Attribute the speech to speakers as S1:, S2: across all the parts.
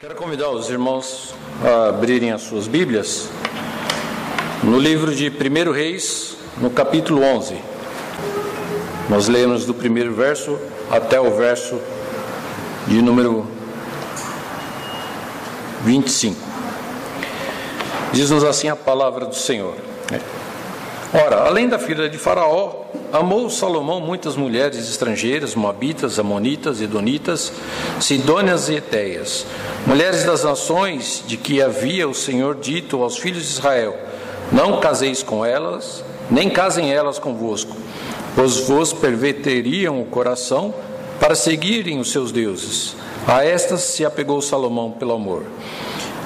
S1: Quero convidar os irmãos a abrirem as suas Bíblias no livro de 1 Reis, no capítulo 11. Nós lemos do primeiro verso até o verso de número 25. Diz-nos assim a palavra do Senhor. Ora, além da filha de Faraó, amou Salomão muitas mulheres estrangeiras, moabitas, amonitas, edonitas, sidônias e eteias, mulheres das nações de que havia o Senhor dito aos filhos de Israel: Não caseis com elas, nem casem elas convosco, pois vos perverteriam o coração para seguirem os seus deuses. A estas se apegou Salomão pelo amor.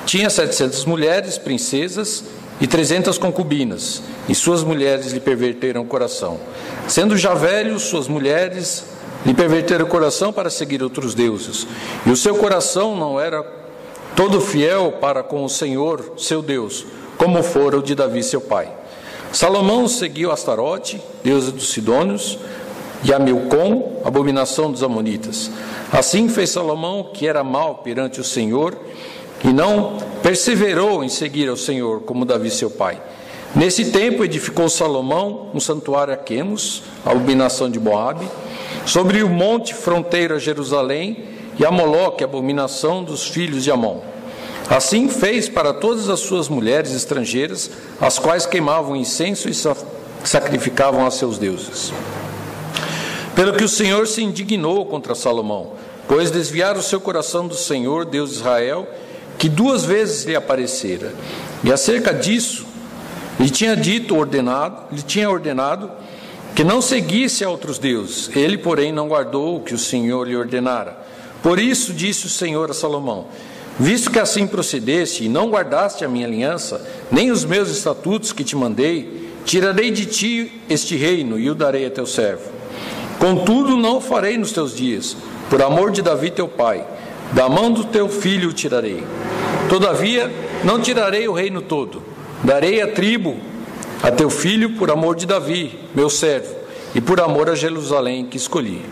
S1: Tinha setecentas mulheres, princesas, e trezentas concubinas, e suas mulheres lhe perverteram o coração. Sendo já velhos, suas mulheres lhe perverteram o coração para seguir outros deuses, e o seu coração não era todo fiel para com o Senhor, seu Deus, como fora o de Davi, seu pai. Salomão seguiu Astarote, deusa dos Sidônios, e a Milcom, abominação dos Amonitas. Assim fez Salomão, que era mal perante o Senhor, e não perseverou em seguir ao Senhor como Davi seu pai. Nesse tempo edificou Salomão um santuário a Quemos, a abominação de Moabe, sobre o monte fronteira a Jerusalém, e a Moloque, a abominação dos filhos de Amon. Assim fez para todas as suas mulheres estrangeiras, as quais queimavam incenso e sacrificavam a seus deuses. Pelo que o Senhor se indignou contra Salomão, pois desviaram o seu coração do Senhor, Deus de Israel, que duas vezes lhe aparecera. E acerca disso, lhe tinha dito, ordenado, lhe tinha ordenado que não seguisse a outros deuses. Ele, porém, não guardou o que o Senhor lhe ordenara. Por isso disse o Senhor a Salomão: Visto que assim procedeste e não guardaste a minha aliança, nem os meus estatutos que te mandei, tirarei de ti este reino e o darei a teu servo. Contudo, não o farei nos teus dias, por amor de Davi teu pai da mão do teu filho o tirarei. Todavia, não tirarei o reino todo. Darei a tribo a teu filho por amor de Davi, meu servo, e por amor a Jerusalém que escolhi.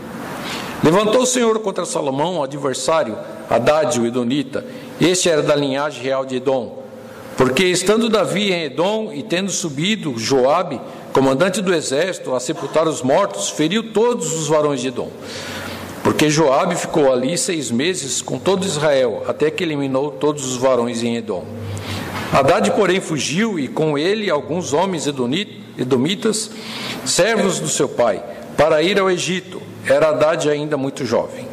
S1: Levantou o Senhor contra Salomão, o adversário, Haddad, o Edonita. Este era da linhagem real de Edom. Porque estando Davi em Edom e tendo subido Joabe, comandante do exército, a sepultar os mortos, feriu todos os varões de Edom. Porque Joabe ficou ali seis meses com todo Israel, até que eliminou todos os varões em Edom. Haddad, porém, fugiu e com ele alguns homens edomitas, servos do seu pai, para ir ao Egito. Era Haddad ainda muito jovem.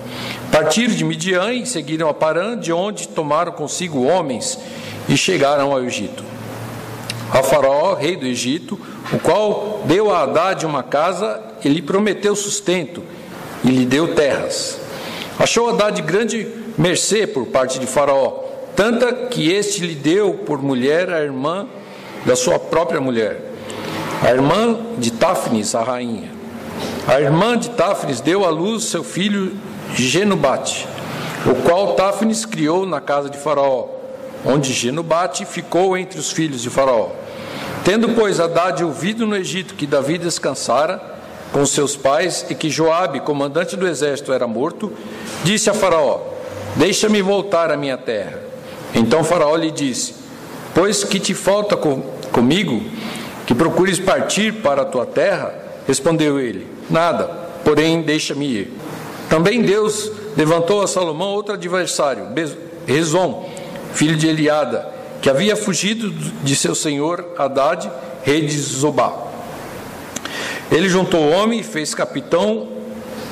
S1: Partiram de Midian e seguiram a Parã, de onde tomaram consigo homens e chegaram ao Egito. A Faraó, rei do Egito, o qual deu a Haddad uma casa e lhe prometeu sustento e lhe deu terras. Achou Haddad grande mercê por parte de Faraó, tanta que este lhe deu por mulher a irmã da sua própria mulher, a irmã de Táfnis, a rainha. A irmã de Táfnis deu à luz seu filho Genubate, o qual Táfnis criou na casa de Faraó, onde Genubate ficou entre os filhos de Faraó. Tendo, pois, Haddad ouvido no Egito que Davi descansara, com seus pais e que Joabe, comandante do exército, era morto, disse a Faraó: Deixa-me voltar à minha terra. Então Faraó lhe disse: Pois que te falta com, comigo, que procures partir para a tua terra? Respondeu ele: Nada, porém deixa-me ir. Também Deus levantou a Salomão outro adversário, Rezon, filho de Eliada, que havia fugido de seu senhor Haddad, rei de Zobá. Ele juntou o homem e fez capitão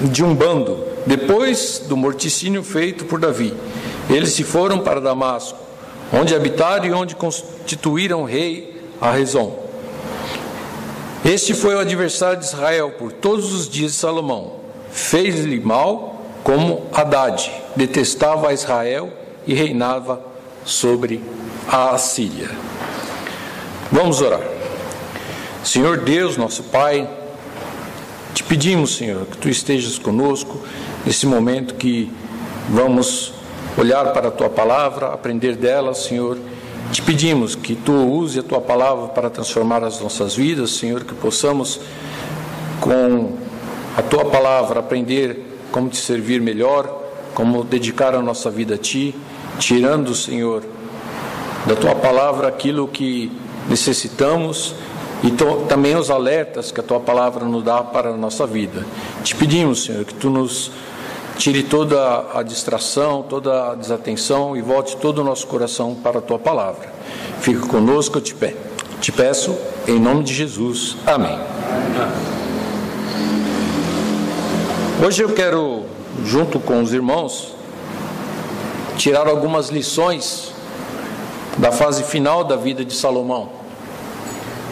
S1: de um bando, depois do morticínio feito por Davi. Eles se foram para Damasco, onde habitaram e onde constituíram rei a Rezon. Este foi o adversário de Israel por todos os dias de Salomão. Fez-lhe mal como Haddad, detestava a Israel e reinava sobre a Assíria. Vamos orar. Senhor Deus, nosso Pai, pedimos, Senhor, que tu estejas conosco nesse momento que vamos olhar para a tua palavra, aprender dela, Senhor. Te pedimos que tu use a tua palavra para transformar as nossas vidas, Senhor, que possamos com a tua palavra aprender como te servir melhor, como dedicar a nossa vida a ti tirando, Senhor, da tua palavra aquilo que necessitamos e também os alertas que a tua palavra nos dá para a nossa vida. Te pedimos, Senhor, que tu nos tire toda a distração, toda a desatenção e volte todo o nosso coração para a tua palavra. Fica conosco, eu te, pe te peço, em nome de Jesus. Amém. Hoje eu quero, junto com os irmãos, tirar algumas lições da fase final da vida de Salomão.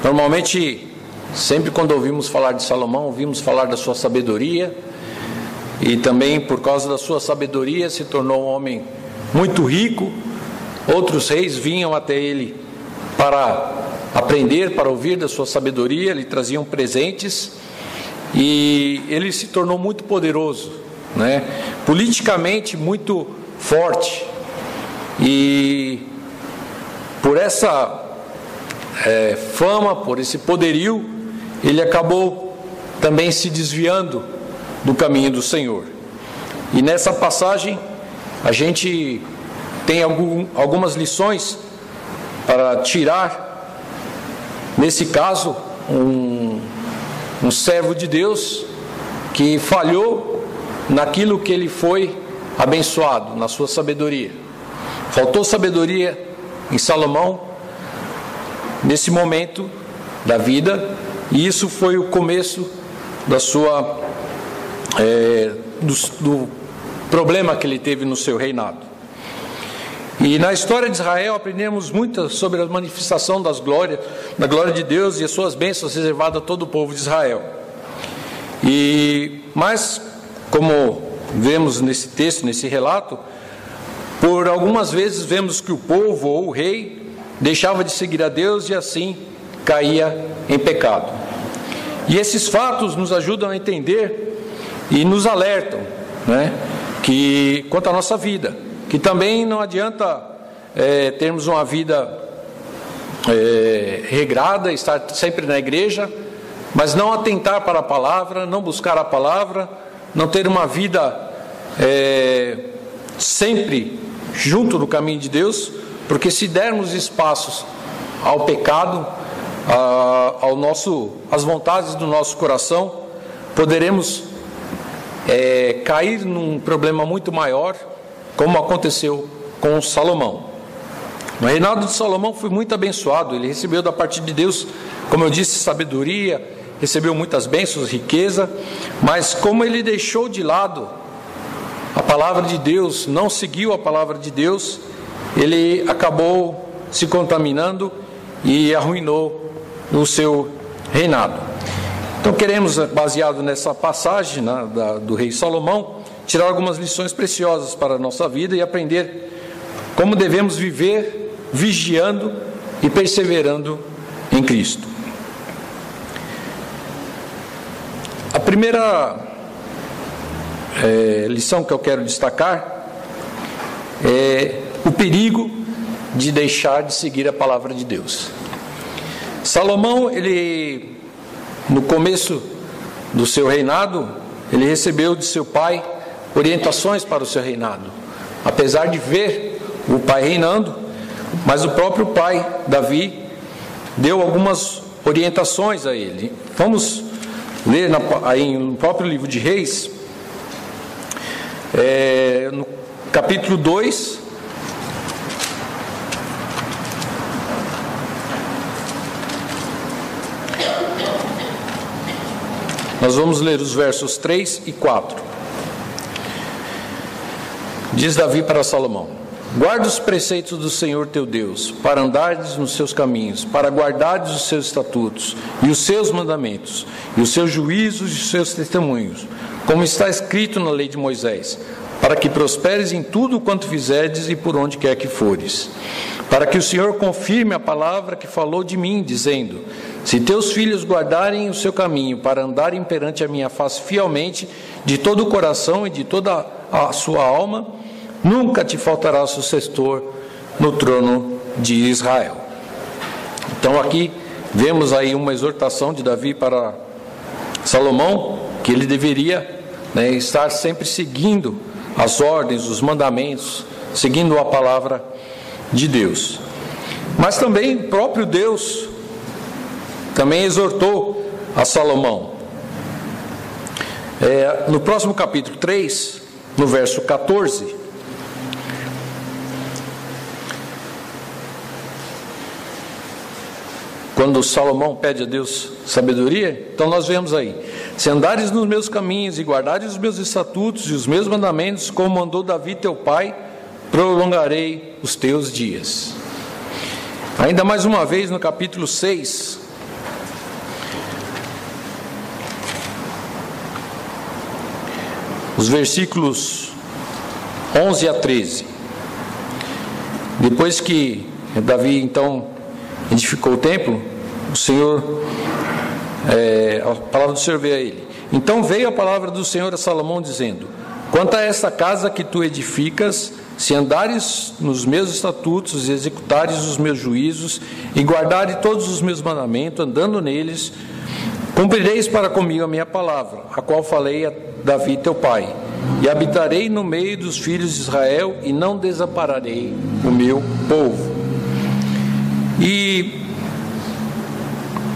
S1: Normalmente, sempre quando ouvimos falar de Salomão, ouvimos falar da sua sabedoria, e também por causa da sua sabedoria se tornou um homem muito rico. Outros reis vinham até ele para aprender, para ouvir da sua sabedoria, lhe traziam presentes e ele se tornou muito poderoso, né? politicamente muito forte. E por essa é, fama, por esse poderio, ele acabou também se desviando do caminho do Senhor. E nessa passagem, a gente tem algum, algumas lições para tirar. Nesse caso, um, um servo de Deus que falhou naquilo que ele foi abençoado, na sua sabedoria. Faltou sabedoria em Salomão nesse momento da vida, e isso foi o começo da sua é, do, do problema que ele teve no seu reinado. E na história de Israel aprendemos muito sobre a manifestação das glórias, da glória de Deus e as suas bênçãos reservadas a todo o povo de Israel. E mas como vemos nesse texto, nesse relato, por algumas vezes vemos que o povo ou o rei deixava de seguir a Deus e assim caía em pecado. E esses fatos nos ajudam a entender e nos alertam, né, que quanto à nossa vida, que também não adianta é, termos uma vida é, regrada, estar sempre na igreja, mas não atentar para a palavra, não buscar a palavra, não ter uma vida é, sempre junto no caminho de Deus, porque se dermos espaços ao pecado, ao nosso, às vontades do nosso coração, poderemos é, cair num problema muito maior, como aconteceu com Salomão. O reinado de Salomão foi muito abençoado, ele recebeu da parte de Deus, como eu disse, sabedoria, recebeu muitas bênçãos, riqueza, mas como ele deixou de lado a palavra de Deus, não seguiu a palavra de Deus, ele acabou se contaminando e arruinou o seu reinado. Então queremos, baseado nessa passagem né, da, do rei Salomão, tirar algumas lições preciosas para a nossa vida e aprender como devemos viver vigiando e perseverando em Cristo. A primeira é, lição que eu quero destacar é o perigo de deixar de seguir a palavra de Deus. Salomão, ele no começo do seu reinado, ele recebeu de seu pai orientações para o seu reinado. Apesar de ver o pai reinando, mas o próprio pai, Davi, deu algumas orientações a ele. Vamos ler na, aí no próprio livro de Reis, é, no capítulo 2, Nós vamos ler os versos 3 e 4. Diz Davi para Salomão: Guarda os preceitos do Senhor teu Deus, para andares nos seus caminhos, para guardares os seus estatutos e os seus mandamentos, e os seus juízos e os seus testemunhos, como está escrito na lei de Moisés, para que prosperes em tudo quanto fizerdes e por onde quer que fores. Para que o Senhor confirme a palavra que falou de mim, dizendo: se teus filhos guardarem o seu caminho para andarem perante a minha face fielmente, de todo o coração e de toda a sua alma, nunca te faltará sucessor no trono de Israel. Então aqui vemos aí uma exortação de Davi para Salomão, que ele deveria né, estar sempre seguindo as ordens, os mandamentos, seguindo a palavra de Deus. Mas também próprio Deus também exortou a Salomão. É, no próximo capítulo 3, no verso 14, quando Salomão pede a Deus sabedoria, então nós vemos aí: se andares nos meus caminhos e guardares os meus estatutos e os meus mandamentos, como mandou Davi teu pai, prolongarei os teus dias. Ainda mais uma vez no capítulo 6, os versículos 11 a 13. Depois que Davi então edificou o templo, o Senhor, é, a palavra do Senhor veio a ele. Então veio a palavra do Senhor a Salomão dizendo: Quanto a esta casa que tu edificas, se andares nos meus estatutos e executares os meus juízos e guardares todos os meus mandamentos, andando neles, cumprireis para comigo a minha palavra, a qual falei a Davi teu pai, e habitarei no meio dos filhos de Israel e não desampararei o meu povo. E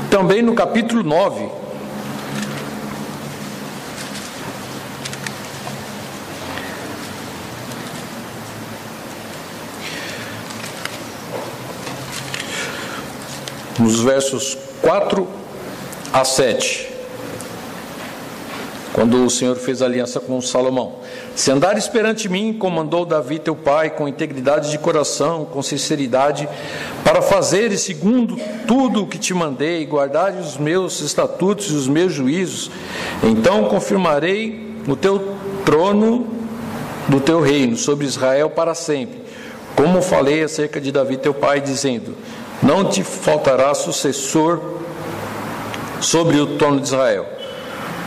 S1: também no capítulo 9, nos versos 4 a 7, quando o Senhor fez aliança com Salomão. Se andares perante mim, comandou Davi teu pai, com integridade de coração, com sinceridade, para fazeres segundo tudo o que te mandei, guardares os meus estatutos e os meus juízos, então confirmarei o teu trono do teu reino sobre Israel para sempre. Como falei acerca de Davi teu pai, dizendo: Não te faltará sucessor sobre o trono de Israel.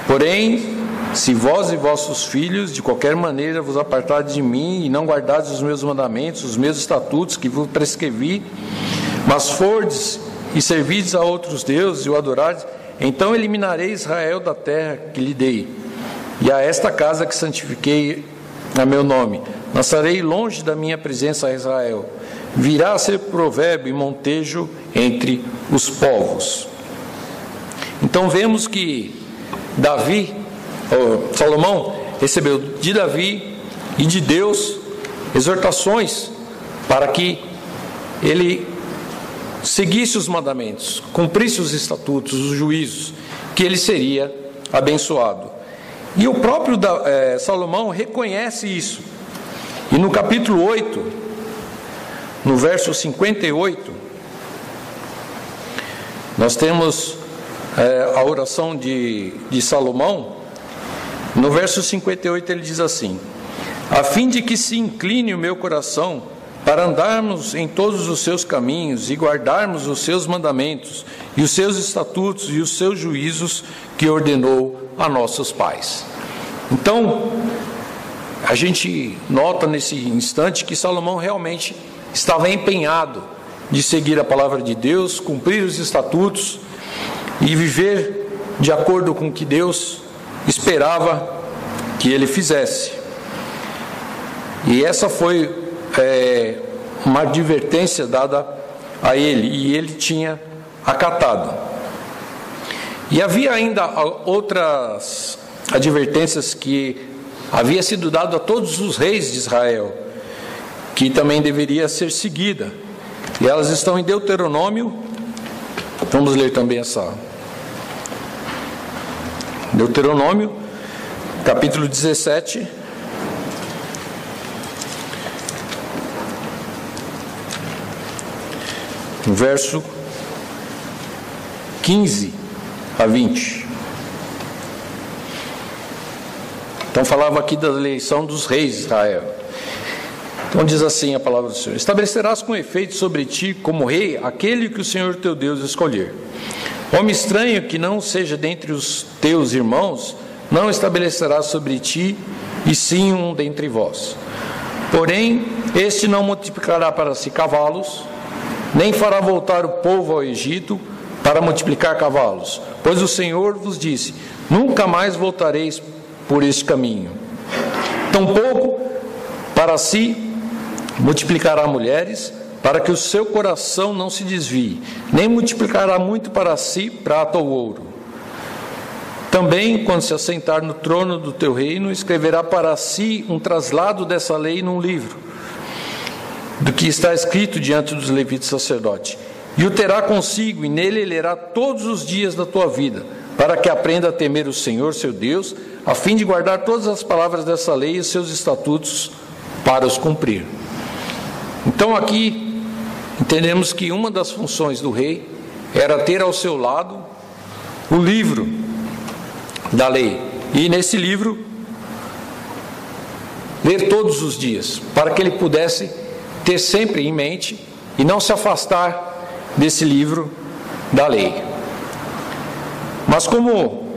S1: Porém, se vós e vossos filhos, de qualquer maneira, vos apartardes de mim e não guardardes os meus mandamentos, os meus estatutos que vos prescrevi, mas fordes e servides a outros deuses e o adorardes, então eliminarei Israel da terra que lhe dei, e a esta casa que santifiquei a meu nome. Lançarei longe da minha presença a Israel. Virá a ser provérbio e montejo entre os povos. Então vemos que Davi Salomão recebeu de Davi e de Deus exortações para que ele seguisse os mandamentos, cumprisse os estatutos, os juízos, que ele seria abençoado. E o próprio é, Salomão reconhece isso. E no capítulo 8, no verso 58, nós temos é, a oração de, de Salomão, no verso 58 ele diz assim: A fim de que se incline o meu coração para andarmos em todos os seus caminhos e guardarmos os seus mandamentos e os seus estatutos e os seus juízos que ordenou a nossos pais. Então, a gente nota nesse instante que Salomão realmente estava empenhado de seguir a palavra de Deus, cumprir os estatutos e viver de acordo com o que Deus esperava que ele fizesse. E essa foi é, uma advertência dada a ele, e ele tinha acatado. E havia ainda outras advertências que havia sido dado a todos os reis de Israel, que também deveria ser seguida. E elas estão em Deuteronômio. Vamos ler também essa Deuteronômio, capítulo 17. Verso 15 a 20. Então falava aqui da eleição dos reis de Israel. Então diz assim a palavra do Senhor: Estabelecerás com efeito sobre ti como rei aquele que o Senhor teu Deus escolher. Homem estranho que não seja dentre os teus irmãos, não estabelecerá sobre ti, e sim um dentre vós. Porém, este não multiplicará para si cavalos, nem fará voltar o povo ao Egito para multiplicar cavalos, pois o Senhor vos disse: Nunca mais voltareis por este caminho. Tampouco para si multiplicará mulheres, para que o seu coração não se desvie, nem multiplicará muito para si prata ou ouro. Também, quando se assentar no trono do teu reino, escreverá para si um traslado dessa lei num livro, do que está escrito diante dos levitas sacerdotes. E o terá consigo, e nele lerá todos os dias da tua vida, para que aprenda a temer o Senhor, seu Deus, a fim de guardar todas as palavras dessa lei e seus estatutos para os cumprir. Então aqui entendemos que uma das funções do rei era ter ao seu lado o livro da lei. E nesse livro ler todos os dias, para que ele pudesse ter sempre em mente e não se afastar desse livro da lei. Mas como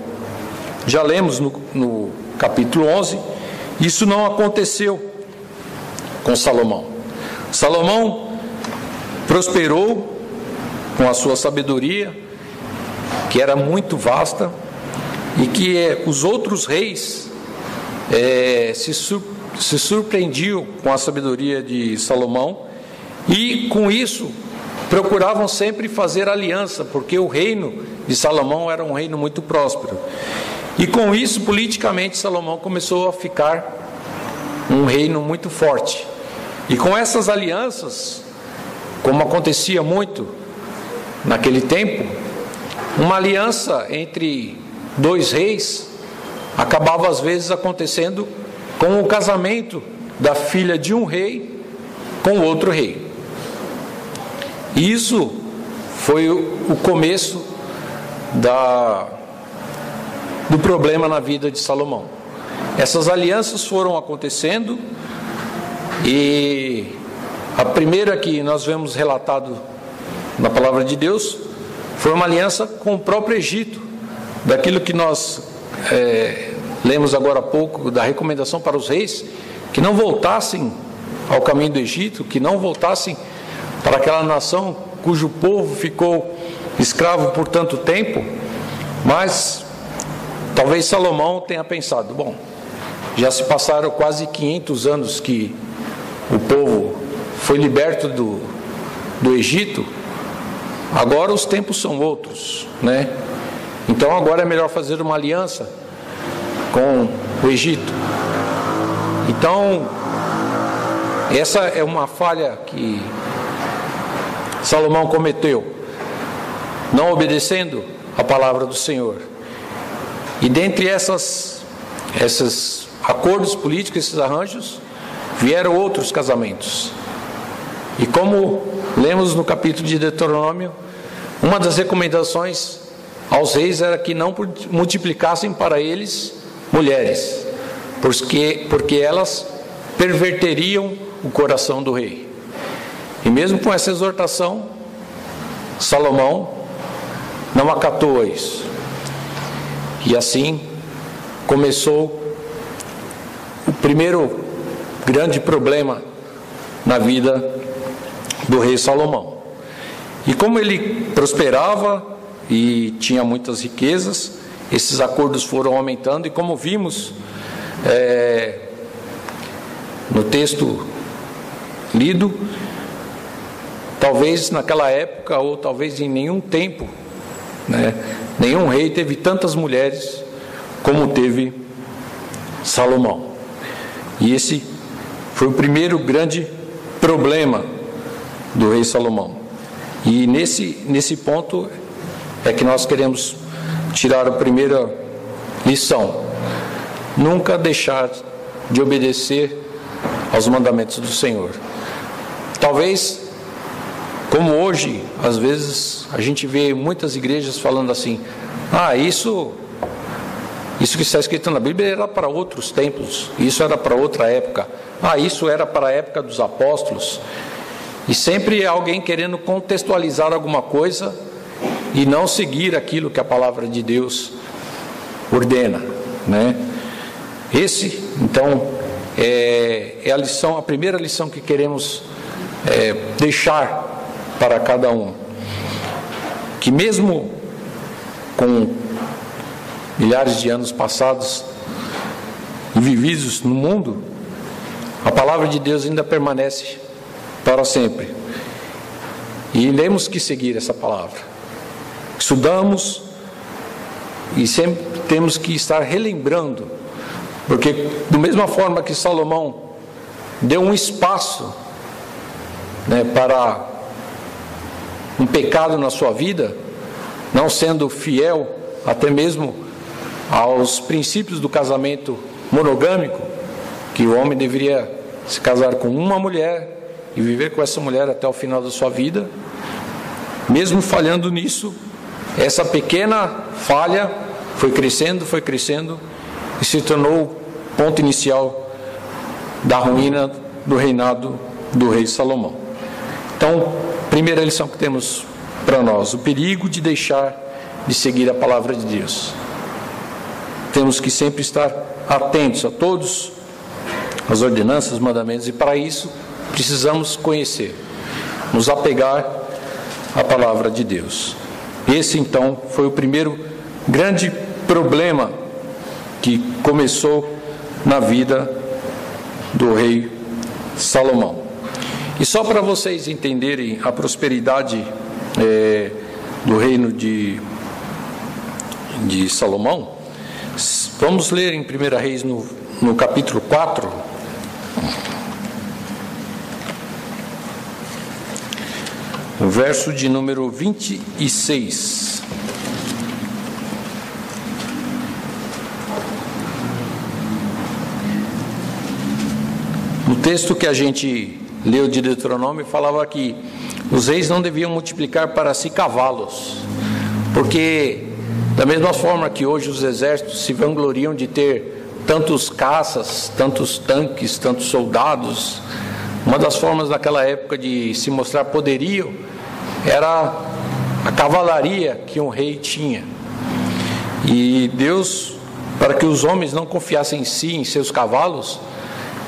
S1: já lemos no, no capítulo 11, isso não aconteceu com Salomão. Salomão prosperou com a sua sabedoria, que era muito vasta, e que é, os outros reis é, se, sur, se surpreendiam com a sabedoria de Salomão, e com isso procuravam sempre fazer aliança, porque o reino de Salomão era um reino muito próspero. E com isso, politicamente, Salomão começou a ficar um reino muito forte. E com essas alianças, como acontecia muito naquele tempo, uma aliança entre dois reis acabava às vezes acontecendo com o casamento da filha de um rei com outro rei. Isso foi o começo da, do problema na vida de Salomão. Essas alianças foram acontecendo e a primeira que nós vemos relatado na palavra de Deus foi uma aliança com o próprio Egito, daquilo que nós é, lemos agora há pouco, da recomendação para os reis, que não voltassem ao caminho do Egito, que não voltassem para aquela nação cujo povo ficou escravo por tanto tempo, mas talvez Salomão tenha pensado: bom, já se passaram quase 500 anos que o povo foi liberto do, do Egito, agora os tempos são outros, né? Então agora é melhor fazer uma aliança com o Egito. Então, essa é uma falha que Salomão cometeu, não obedecendo a palavra do Senhor. E dentre essas, esses acordos políticos, esses arranjos, vieram outros casamentos. E como lemos no capítulo de Deuteronômio, uma das recomendações aos reis era que não multiplicassem para eles mulheres, porque, porque elas perverteriam o coração do rei. E mesmo com essa exortação, Salomão não acatou isso. E assim começou o primeiro grande problema na vida do rei Salomão. E como ele prosperava e tinha muitas riquezas, esses acordos foram aumentando, e como vimos é, no texto lido, Talvez naquela época, ou talvez em nenhum tempo, né, nenhum rei teve tantas mulheres como teve Salomão. E esse foi o primeiro grande problema do rei Salomão. E nesse, nesse ponto é que nós queremos tirar a primeira lição: nunca deixar de obedecer aos mandamentos do Senhor. Talvez como hoje, às vezes, a gente vê muitas igrejas falando assim: ah, isso, isso que está escrito na Bíblia era para outros tempos, isso era para outra época, ah, isso era para a época dos apóstolos. E sempre alguém querendo contextualizar alguma coisa e não seguir aquilo que a palavra de Deus ordena, né? Esse, então, é, é a lição, a primeira lição que queremos é, deixar para cada um. Que mesmo com milhares de anos passados e vividos no mundo, a palavra de Deus ainda permanece para sempre. E temos que seguir essa palavra. Estudamos e sempre temos que estar relembrando, porque, da mesma forma que Salomão deu um espaço né, para um pecado na sua vida, não sendo fiel até mesmo aos princípios do casamento monogâmico, que o homem deveria se casar com uma mulher e viver com essa mulher até o final da sua vida. Mesmo falhando nisso, essa pequena falha foi crescendo, foi crescendo e se tornou o ponto inicial da ruína do reinado do rei Salomão. Então, primeira lição que temos para nós: o perigo de deixar de seguir a palavra de Deus. Temos que sempre estar atentos a todos as ordenanças, mandamentos, e para isso precisamos conhecer, nos apegar à palavra de Deus. Esse então foi o primeiro grande problema que começou na vida do rei Salomão. E só para vocês entenderem a prosperidade é, do reino de, de Salomão, vamos ler em 1 Reis no, no capítulo 4. Verso de número 26. No texto que a gente leu de Deuteronômio, falava que os reis não deviam multiplicar para si cavalos, porque, da mesma forma que hoje os exércitos se vangloriam de ter tantos caças, tantos tanques, tantos soldados, uma das formas daquela época de se mostrar poderio era a cavalaria que um rei tinha. E Deus, para que os homens não confiassem em si, em seus cavalos,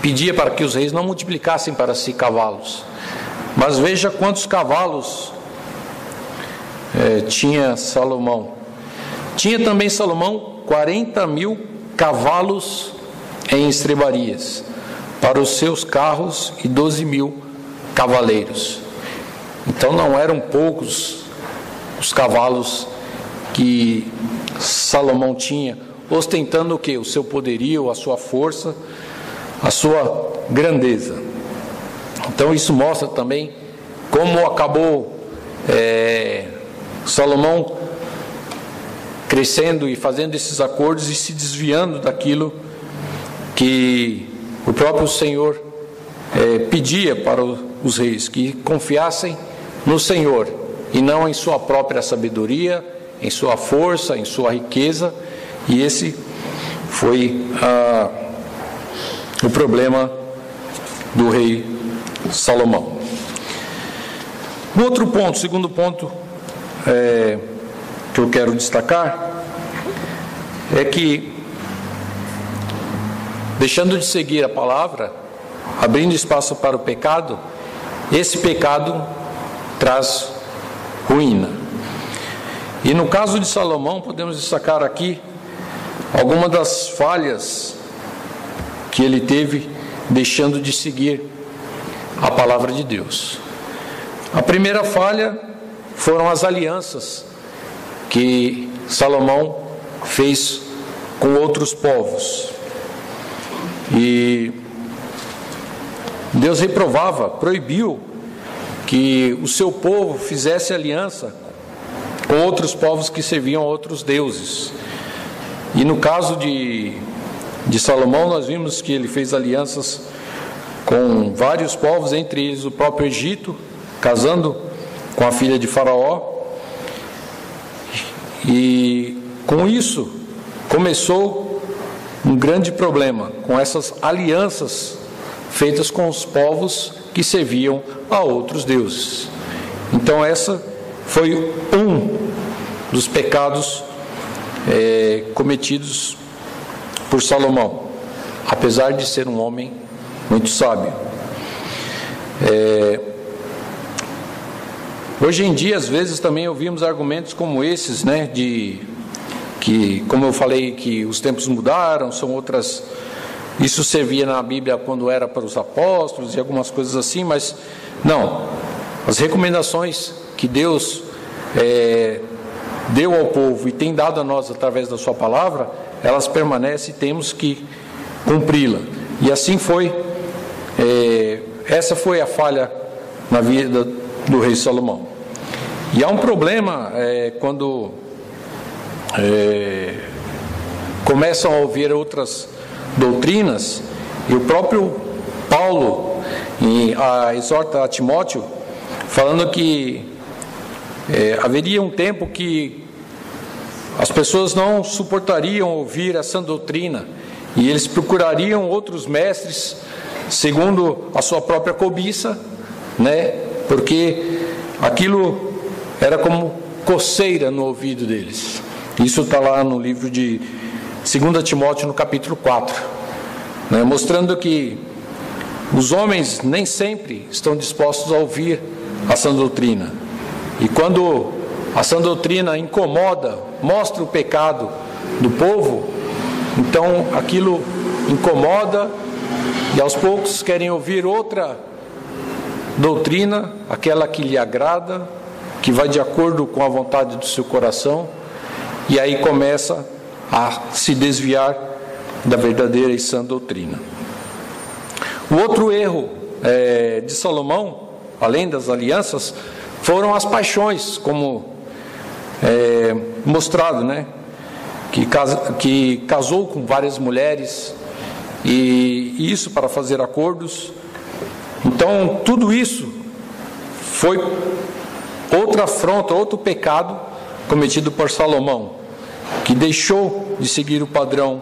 S1: pedia para que os reis não multiplicassem para si cavalos. Mas veja quantos cavalos é, tinha Salomão. Tinha também Salomão 40 mil cavalos em estrebarias para os seus carros e 12 mil cavaleiros. Então não eram poucos os cavalos que Salomão tinha, ostentando o que? O seu poderio, a sua força a sua grandeza. Então isso mostra também como acabou é, Salomão crescendo e fazendo esses acordos e se desviando daquilo que o próprio Senhor é, pedia para os reis, que confiassem no Senhor e não em sua própria sabedoria, em sua força, em sua riqueza, e esse foi a o problema do rei Salomão. Outro ponto, segundo ponto é, que eu quero destacar, é que, deixando de seguir a palavra, abrindo espaço para o pecado, esse pecado traz ruína. E no caso de Salomão, podemos destacar aqui algumas das falhas que ele teve deixando de seguir a palavra de Deus. A primeira falha foram as alianças que Salomão fez com outros povos. E Deus reprovava, proibiu que o seu povo fizesse aliança com outros povos que serviam a outros deuses. E no caso de de Salomão, nós vimos que ele fez alianças com vários povos, entre eles o próprio Egito, casando com a filha de Faraó. E com isso começou um grande problema com essas alianças feitas com os povos que serviam a outros deuses. Então, essa foi um dos pecados é, cometidos por Salomão, apesar de ser um homem muito sábio. É... Hoje em dia, às vezes, também ouvimos argumentos como esses, né, de que, como eu falei, que os tempos mudaram, são outras. Isso servia na Bíblia quando era para os apóstolos e algumas coisas assim, mas Não. As recomendações que Deus é, deu ao povo e tem dado a nós através da Sua palavra, elas permanecem e temos que cumpri-la. E assim foi. É, essa foi a falha na vida do rei Salomão. E há um problema é, quando é, começam a ouvir outras doutrinas, e o próprio Paulo em, a, exorta a Timóteo, falando que é, haveria um tempo que as pessoas não suportariam ouvir essa doutrina e eles procurariam outros mestres segundo a sua própria cobiça, né? Porque aquilo era como coceira no ouvido deles. Isso está lá no livro de 2 Timóteo, no capítulo 4, né? mostrando que os homens nem sempre estão dispostos a ouvir a sã doutrina. E quando a sã doutrina incomoda, mostra o pecado do povo, então aquilo incomoda e aos poucos querem ouvir outra doutrina, aquela que lhe agrada, que vai de acordo com a vontade do seu coração, e aí começa a se desviar da verdadeira e sã doutrina. O outro erro é, de Salomão, além das alianças, foram as paixões, como é, mostrado, né? Que, casa, que casou com várias mulheres, e, isso para fazer acordos. Então, tudo isso foi outra afronta, outro pecado cometido por Salomão, que deixou de seguir o padrão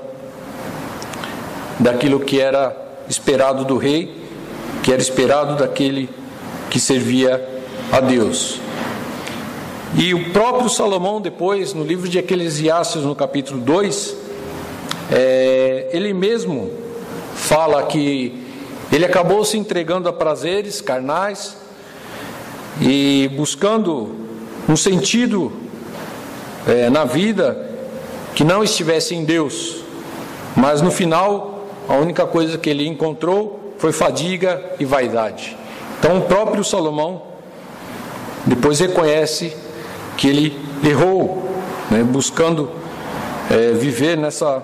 S1: daquilo que era esperado do rei, que era esperado daquele que servia a Deus. E o próprio Salomão, depois, no livro de Eclesiastes, no capítulo 2, é, ele mesmo fala que ele acabou se entregando a prazeres carnais e buscando um sentido é, na vida que não estivesse em Deus, mas no final a única coisa que ele encontrou foi fadiga e vaidade. Então o próprio Salomão depois reconhece que ele errou, né, buscando é, viver nessa,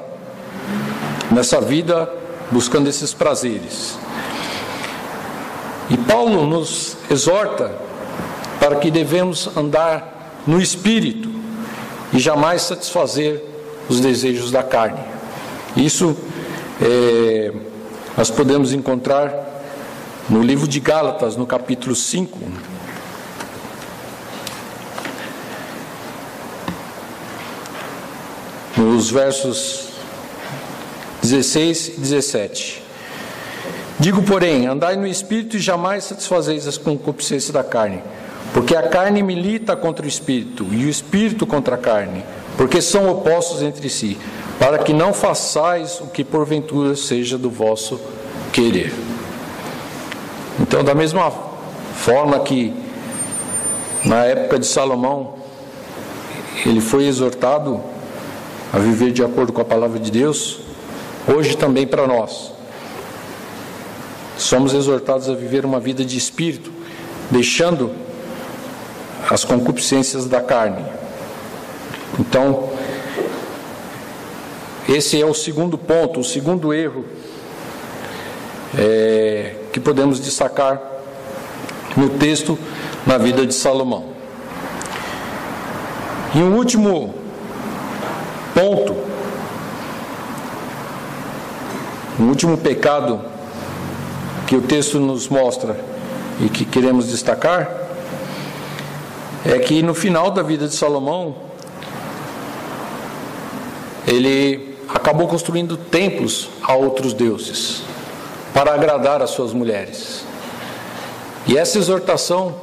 S1: nessa vida, buscando esses prazeres. E Paulo nos exorta para que devemos andar no espírito e jamais satisfazer os desejos da carne. Isso é, nós podemos encontrar no livro de Gálatas, no capítulo 5. Nos versos 16 e 17. Digo, porém, andai no espírito e jamais satisfazeis as concupiscências da carne porque a carne milita contra o espírito e o espírito contra a carne, porque são opostos entre si, para que não façais o que porventura seja do vosso querer. Então, da mesma forma que na época de Salomão ele foi exortado a viver de acordo com a palavra de Deus, hoje também para nós somos exortados a viver uma vida de espírito, deixando as concupiscências da carne. Então, esse é o segundo ponto, o segundo erro é, que podemos destacar no texto na vida de Salomão. E um último ponto, um último pecado que o texto nos mostra e que queremos destacar é que no final da vida de Salomão, ele acabou construindo templos a outros deuses para agradar as suas mulheres. E essa exortação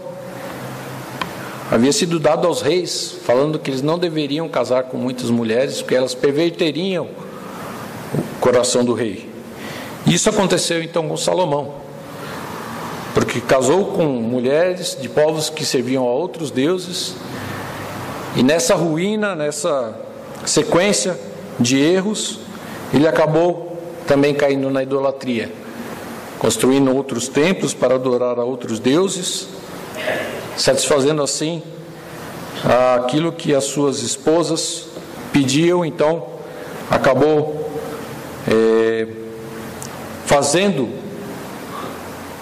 S1: havia sido dada aos reis, falando que eles não deveriam casar com muitas mulheres, porque elas perverteriam o coração do rei. Isso aconteceu então com Salomão porque casou com mulheres de povos que serviam a outros deuses, e nessa ruína, nessa sequência de erros, ele acabou também caindo na idolatria. construindo outros templos para adorar a outros deuses, satisfazendo assim aquilo que as suas esposas pediam, então acabou é, fazendo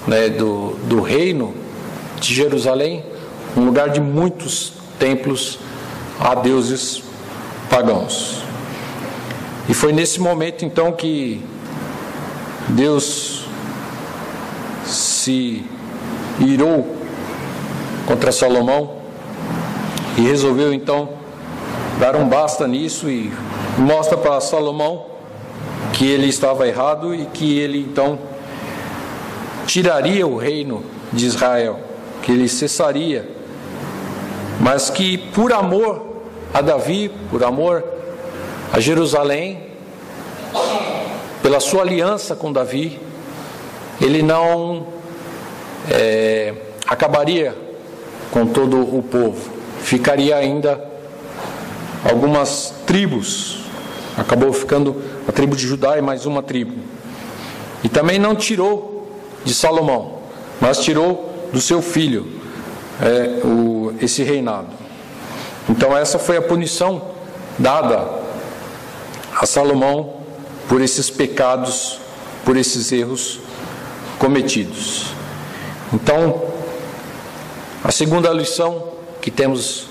S1: né, do, do reino de Jerusalém um lugar de muitos templos a deuses pagãos. E foi nesse momento então que Deus se irou contra Salomão e resolveu então dar um basta nisso e mostra para Salomão que ele estava errado e que ele então tiraria o reino de Israel, que ele cessaria, mas que por amor a Davi, por amor a Jerusalém, pela sua aliança com Davi, ele não é, acabaria com todo o povo, ficaria ainda algumas tribos, acabou ficando a tribo de Judá e mais uma tribo, e também não tirou de Salomão, mas tirou do seu filho é, o, esse reinado. Então, essa foi a punição dada a Salomão por esses pecados, por esses erros cometidos. Então, a segunda lição que temos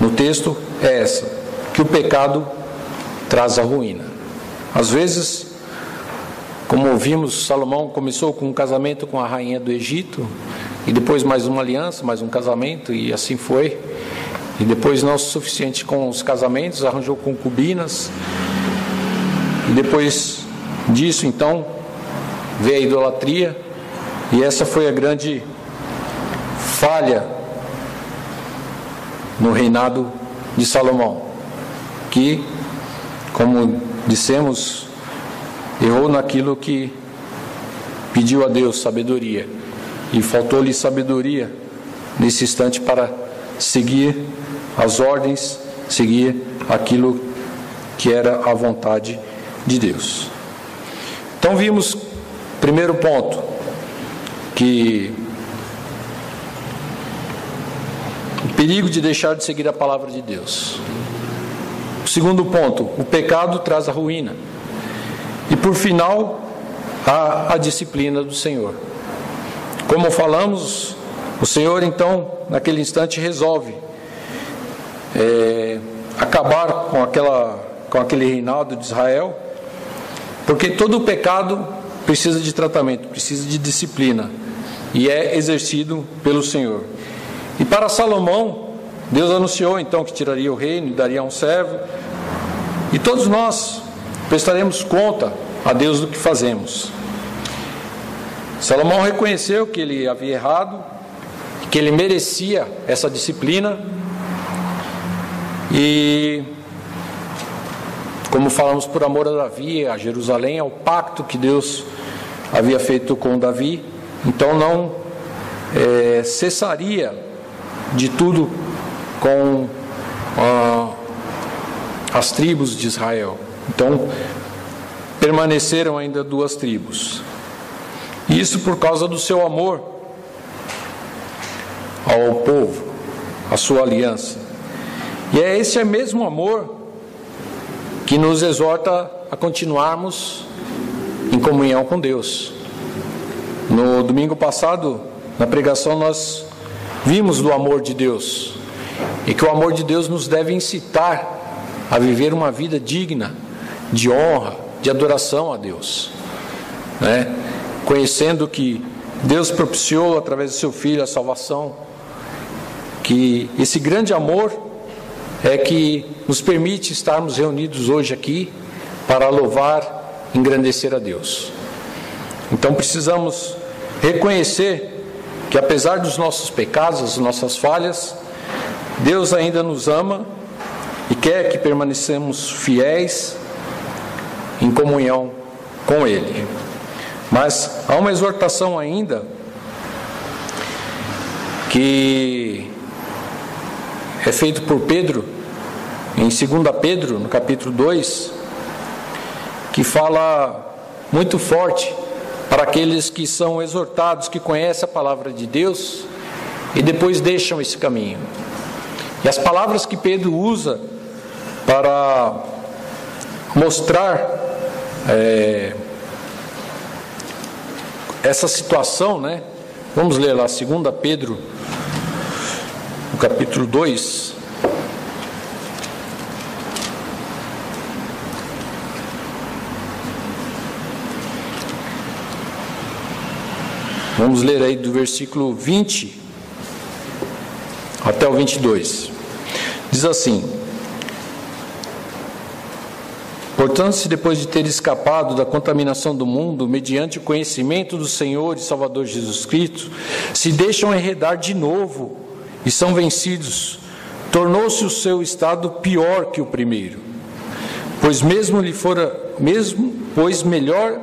S1: no texto é essa: que o pecado traz a ruína. Às vezes, como ouvimos, Salomão começou com um casamento com a rainha do Egito, e depois mais uma aliança, mais um casamento, e assim foi. E depois, não o suficiente com os casamentos, arranjou concubinas, e depois disso, então, veio a idolatria, e essa foi a grande falha no reinado de Salomão, que, como dissemos, errou naquilo que pediu a Deus sabedoria, e faltou-lhe sabedoria nesse instante para seguir as ordens, seguir aquilo que era a vontade de Deus. Então vimos, primeiro ponto, que o perigo de deixar de seguir a palavra de Deus. O segundo ponto, o pecado traz a ruína. E por final, a, a disciplina do Senhor. Como falamos, o Senhor então, naquele instante, resolve é, acabar com, aquela, com aquele reinado de Israel porque todo pecado precisa de tratamento, precisa de disciplina e é exercido pelo Senhor. E para Salomão, Deus anunciou então que tiraria o reino e daria um servo. E todos nós prestaremos conta a Deus do que fazemos. Salomão reconheceu que ele havia errado, que ele merecia essa disciplina e como falamos por amor a Davi, a Jerusalém, ao pacto que Deus havia feito com Davi, então não é, cessaria de tudo com ah, as tribos de Israel. Então permaneceram ainda duas tribos. Isso por causa do seu amor ao povo, a sua aliança. E é esse mesmo amor que nos exorta a continuarmos em comunhão com Deus. No domingo passado, na pregação, nós vimos do amor de Deus e que o amor de Deus nos deve incitar a viver uma vida digna de honra, de adoração a Deus, né? Conhecendo que Deus propiciou através do seu Filho a salvação, que esse grande amor é que nos permite estarmos reunidos hoje aqui para louvar, engrandecer a Deus. Então precisamos reconhecer que apesar dos nossos pecados, das nossas falhas, Deus ainda nos ama e quer que permanecemos fiéis em comunhão com Ele. Mas há uma exortação ainda que é feito por Pedro, em 2 Pedro, no capítulo 2, que fala muito forte para aqueles que são exortados, que conhecem a palavra de Deus e depois deixam esse caminho. E as palavras que Pedro usa para mostrar é, essa situação, né? Vamos ler lá, 2 Pedro, no capítulo 2. Vamos ler aí do versículo 20 até o 22. Diz assim: Portanto, se depois de ter escapado da contaminação do mundo, mediante o conhecimento do Senhor e Salvador Jesus Cristo, se deixam enredar de novo e são vencidos, tornou-se o seu estado pior que o primeiro. Pois mesmo lhe fora, mesmo, pois melhor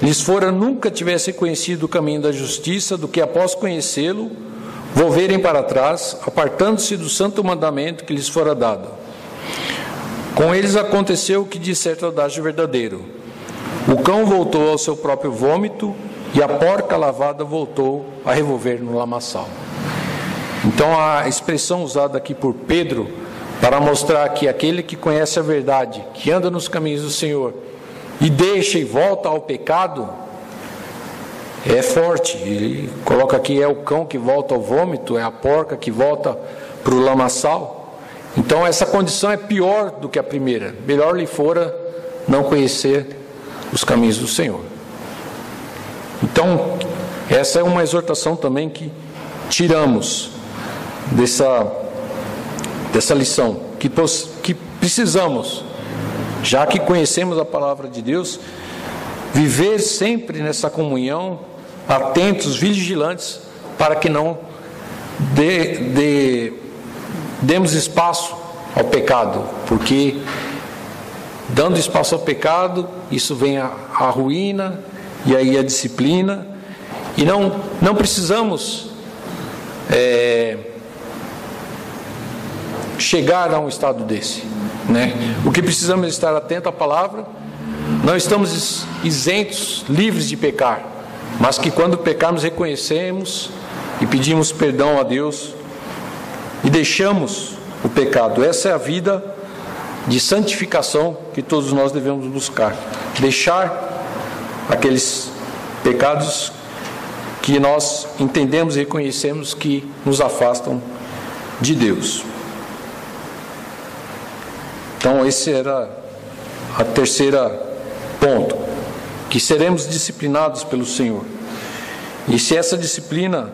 S1: lhes fora nunca tivessem conhecido o caminho da justiça do que após conhecê-lo, volverem para trás, apartando-se do santo mandamento que lhes fora dado. Com eles aconteceu o que diz certo adágio verdadeiro. O cão voltou ao seu próprio vômito e a porca lavada voltou a revolver no lamaçal. Então a expressão usada aqui por Pedro para mostrar que aquele que conhece a verdade, que anda nos caminhos do Senhor, e deixa e volta ao pecado, é forte. Ele coloca aqui: é o cão que volta ao vômito, é a porca que volta para o lamaçal. Então, essa condição é pior do que a primeira. Melhor lhe fora não conhecer os caminhos do Senhor. Então, essa é uma exortação também que tiramos dessa, dessa lição, que, que precisamos já que conhecemos a palavra de Deus, viver sempre nessa comunhão, atentos, vigilantes, para que não dê, dê, demos espaço ao pecado, porque dando espaço ao pecado, isso vem a, a ruína e aí a disciplina, e não, não precisamos é, chegar a um estado desse. Né? O que precisamos é estar atento à palavra, não estamos isentos, livres de pecar, mas que quando pecarmos reconhecemos e pedimos perdão a Deus e deixamos o pecado. Essa é a vida de santificação que todos nós devemos buscar. Deixar aqueles pecados que nós entendemos e reconhecemos que nos afastam de Deus. Então, esse era a terceira ponto, que seremos disciplinados pelo Senhor. E se essa disciplina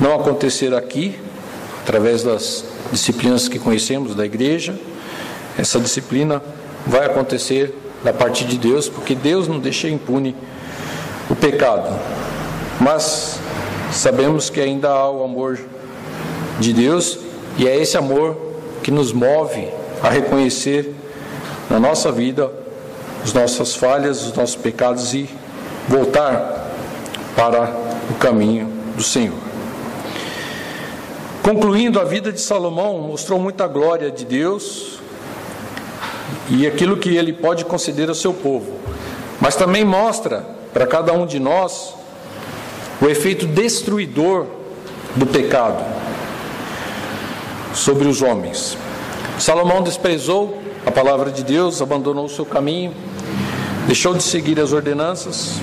S1: não acontecer aqui, através das disciplinas que conhecemos da igreja, essa disciplina vai acontecer da parte de Deus, porque Deus não deixa impune o pecado. Mas sabemos que ainda há o amor de Deus e é esse amor que nos move a reconhecer na nossa vida as nossas falhas, os nossos pecados e voltar para o caminho do Senhor. Concluindo, a vida de Salomão mostrou muita glória de Deus e aquilo que ele pode conceder ao seu povo, mas também mostra para cada um de nós o efeito destruidor do pecado sobre os homens. Salomão desprezou a palavra de Deus, abandonou o seu caminho, deixou de seguir as ordenanças,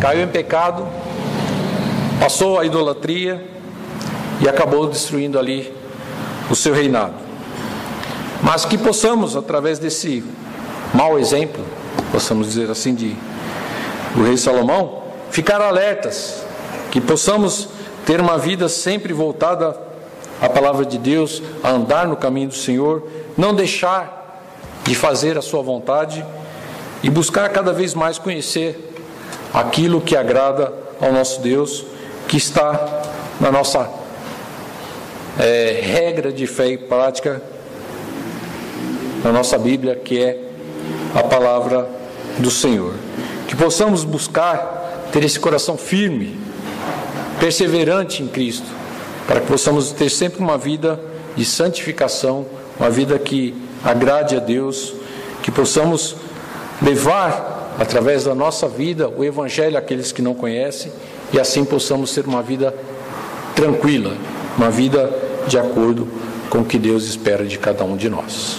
S1: caiu em pecado, passou a idolatria e acabou destruindo ali o seu reinado. Mas que possamos, através desse mau exemplo, possamos dizer assim, de, do rei Salomão, ficar alertas, que possamos ter uma vida sempre voltada a palavra de Deus, a andar no caminho do Senhor, não deixar de fazer a sua vontade e buscar cada vez mais conhecer aquilo que agrada ao nosso Deus, que está na nossa é, regra de fé e prática, na nossa Bíblia, que é a palavra do Senhor. Que possamos buscar ter esse coração firme, perseverante em Cristo para que possamos ter sempre uma vida de santificação, uma vida que agrade a Deus, que possamos levar através da nossa vida, o Evangelho àqueles que não conhecem e assim possamos ter uma vida tranquila, uma vida de acordo com o que Deus espera de cada um de nós.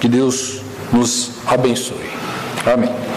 S1: Que Deus nos abençoe. Amém.